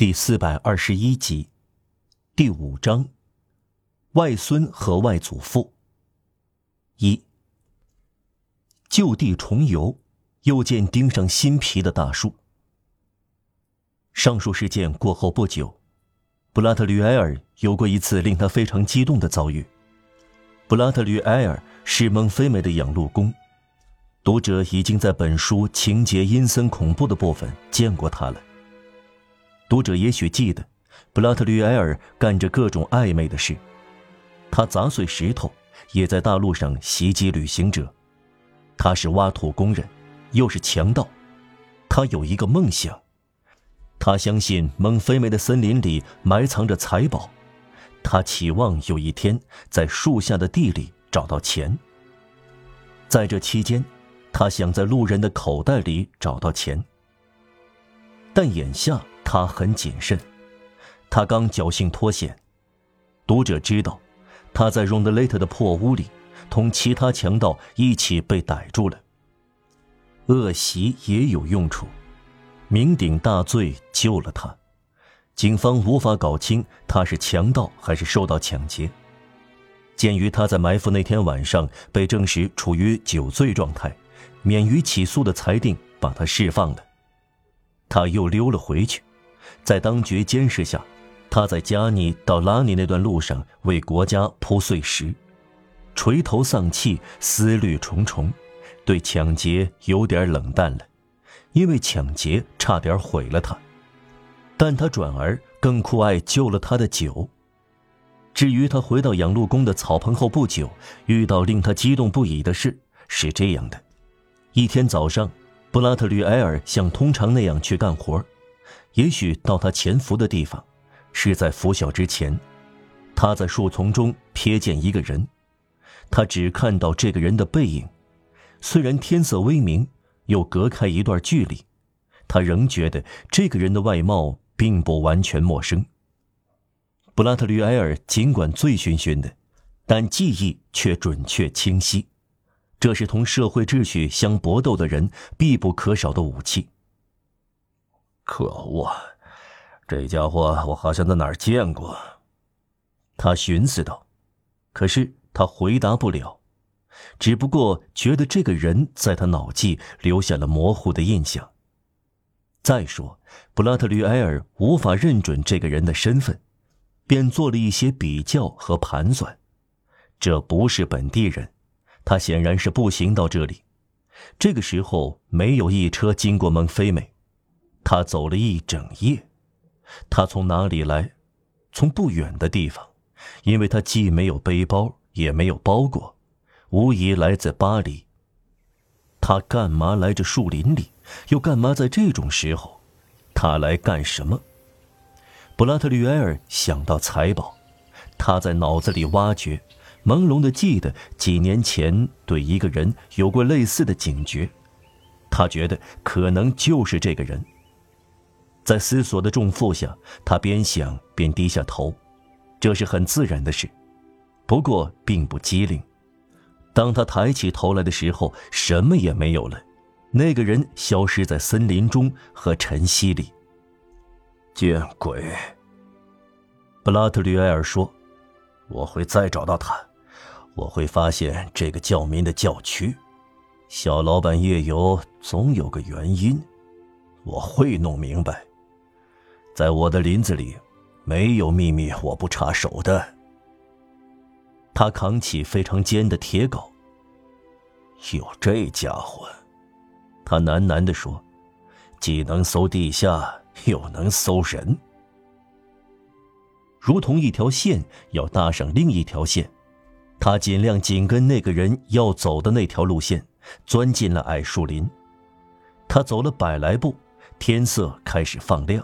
第四百二十一集，第五章，外孙和外祖父。一，就地重游，又见钉上新皮的大树。上述事件过后不久，布拉特吕埃尔有过一次令他非常激动的遭遇。布拉特吕埃尔是蒙菲美的养路工。读者已经在本书情节阴森恐怖的部分见过他了。读者也许记得，布拉特吕埃尔干着各种暧昧的事，他砸碎石头，也在大路上袭击旅行者。他是挖土工人，又是强盗。他有一个梦想，他相信蒙菲梅的森林里埋藏着财宝，他期望有一天在树下的地里找到钱。在这期间。他想在路人的口袋里找到钱，但眼下他很谨慎。他刚侥幸脱险。读者知道，他在 Rondelete 的破屋里，同其他强盗一起被逮住了。恶习也有用处，酩酊大醉救了他。警方无法搞清他是强盗还是受到抢劫。鉴于他在埋伏那天晚上被证实处于酒醉状态。免于起诉的裁定把他释放了，他又溜了回去，在当局监视下，他在加尼到拉尼那段路上为国家铺碎石，垂头丧气，思虑重重，对抢劫有点冷淡了，因为抢劫差点毁了他，但他转而更酷爱救了他的酒。至于他回到养路工的草棚后不久，遇到令他激动不已的事，是这样的。一天早上，布拉特吕埃尔像通常那样去干活，也许到他潜伏的地方，是在拂晓之前。他在树丛中瞥见一个人，他只看到这个人的背影。虽然天色微明，又隔开一段距离，他仍觉得这个人的外貌并不完全陌生。布拉特吕埃尔尽管醉醺醺的，但记忆却准确清晰。这是同社会秩序相搏斗的人必不可少的武器。可恶，这家伙我好像在哪儿见过。他寻思道，可是他回答不了，只不过觉得这个人在他脑际留下了模糊的印象。再说，布拉特吕埃尔无法认准这个人的身份，便做了一些比较和盘算。这不是本地人。他显然是步行到这里，这个时候没有一车经过蒙菲美，他走了一整夜。他从哪里来？从不远的地方，因为他既没有背包，也没有包裹，无疑来自巴黎。他干嘛来这树林里？又干嘛在这种时候？他来干什么？布拉特吕埃尔想到财宝，他在脑子里挖掘。朦胧的记得几年前对一个人有过类似的警觉，他觉得可能就是这个人。在思索的重负下，他边想边低下头，这是很自然的事，不过并不机灵。当他抬起头来的时候，什么也没有了，那个人消失在森林中和晨曦里。见鬼！布拉特吕埃尔说：“我会再找到他。”我会发现这个教民的教区，小老板夜游总有个原因，我会弄明白。在我的林子里，没有秘密我不插手的。他扛起非常尖的铁镐。有这家伙，他喃喃地说：“既能搜地下，又能搜人，如同一条线要搭上另一条线。”他尽量紧跟那个人要走的那条路线，钻进了矮树林。他走了百来步，天色开始放亮，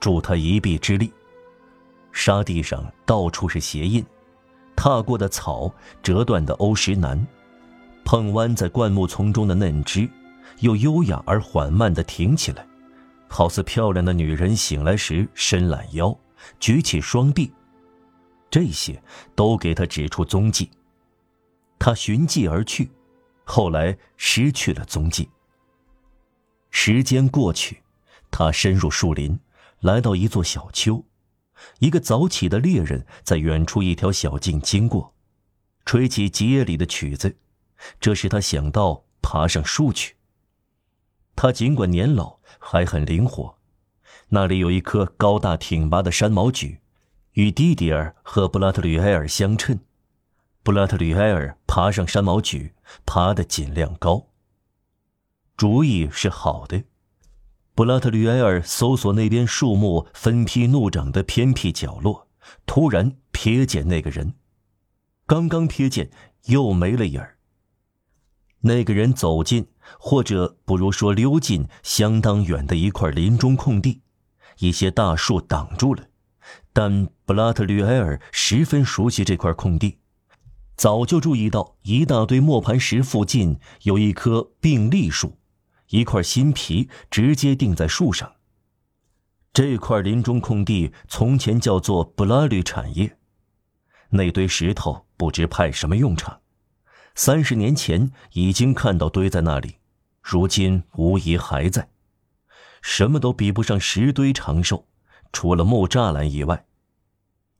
助他一臂之力。沙地上到处是鞋印，踏过的草、折断的欧石楠，碰弯在灌木丛中的嫩枝，又优雅而缓慢地挺起来，好似漂亮的女人醒来时伸懒腰，举起双臂。这些都给他指出踪迹。他寻迹而去，后来失去了踪迹。时间过去，他深入树林，来到一座小丘，一个早起的猎人在远处一条小径经过，吹起吉野里的曲子，这使他想到爬上树去。他尽管年老，还很灵活。那里有一棵高大挺拔的山毛榉，与蒂迪尔和布拉特吕埃尔相称。布拉特吕埃尔爬上山毛榉，爬得尽量高。主意是好的。布拉特吕埃尔搜索那边树木分批怒长的偏僻角落，突然瞥见那个人。刚刚瞥见，又没了影儿。那个人走进，或者不如说溜进相当远的一块林中空地，一些大树挡住了。但布拉特吕埃尔十分熟悉这块空地。早就注意到一大堆磨盘石附近有一棵并立树，一块新皮直接钉在树上。这块林中空地从前叫做布拉吕产业，那堆石头不知派什么用场，三十年前已经看到堆在那里，如今无疑还在，什么都比不上石堆长寿，除了木栅栏以外，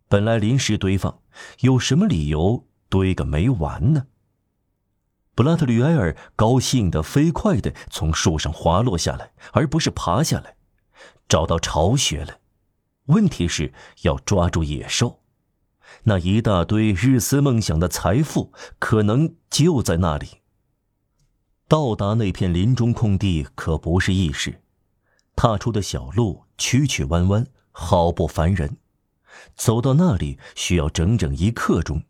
本来临时堆放，有什么理由？堆个没完呢。布拉特吕埃尔高兴的飞快的从树上滑落下来，而不是爬下来，找到巢穴了。问题是要抓住野兽，那一大堆日思梦想的财富可能就在那里。到达那片林中空地可不是易事，踏出的小路曲曲弯弯，好不烦人。走到那里需要整整一刻钟。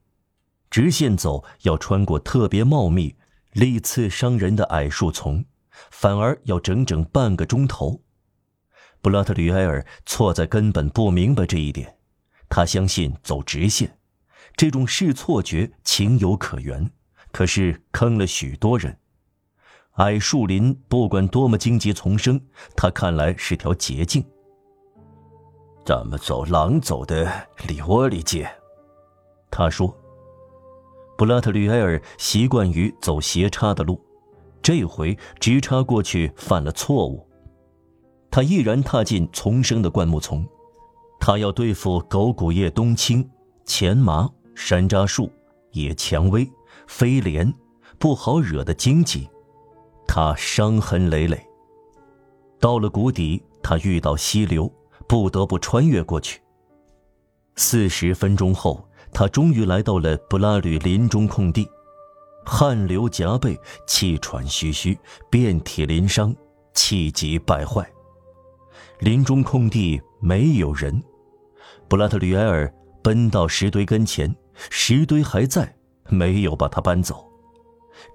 直线走要穿过特别茂密、利刺伤人的矮树丛，反而要整整半个钟头。布拉特吕埃尔错在根本不明白这一点，他相信走直线，这种视错觉情有可原，可是坑了许多人。矮树林不管多么荆棘丛生，他看来是条捷径。咱们走狼走的里窝里街，他说。布拉特吕埃尔习惯于走斜插的路，这回直插过去犯了错误。他毅然踏进丛生的灌木丛，他要对付狗骨叶冬青、钱麻、山楂树、野蔷薇、飞莲，不好惹的荆棘。他伤痕累累。到了谷底，他遇到溪流，不得不穿越过去。四十分钟后。他终于来到了布拉吕林中空地，汗流浃背，气喘吁吁，遍体鳞伤，气急败坏。林中空地没有人。布拉特吕埃尔奔到石堆跟前，石堆还在，没有把他搬走。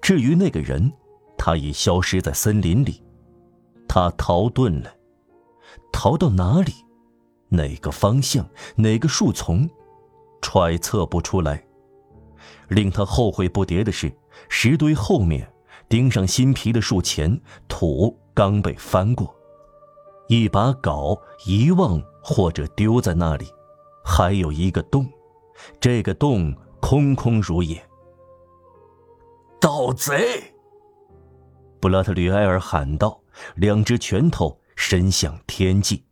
至于那个人，他已消失在森林里，他逃遁了，逃到哪里？哪个方向？哪个树丛？揣测不出来。令他后悔不迭的是，石堆后面钉上新皮的树前土刚被翻过，一把镐遗忘或者丢在那里，还有一个洞，这个洞空空如也。盗贼！布拉特吕埃尔喊道，两只拳头伸向天际。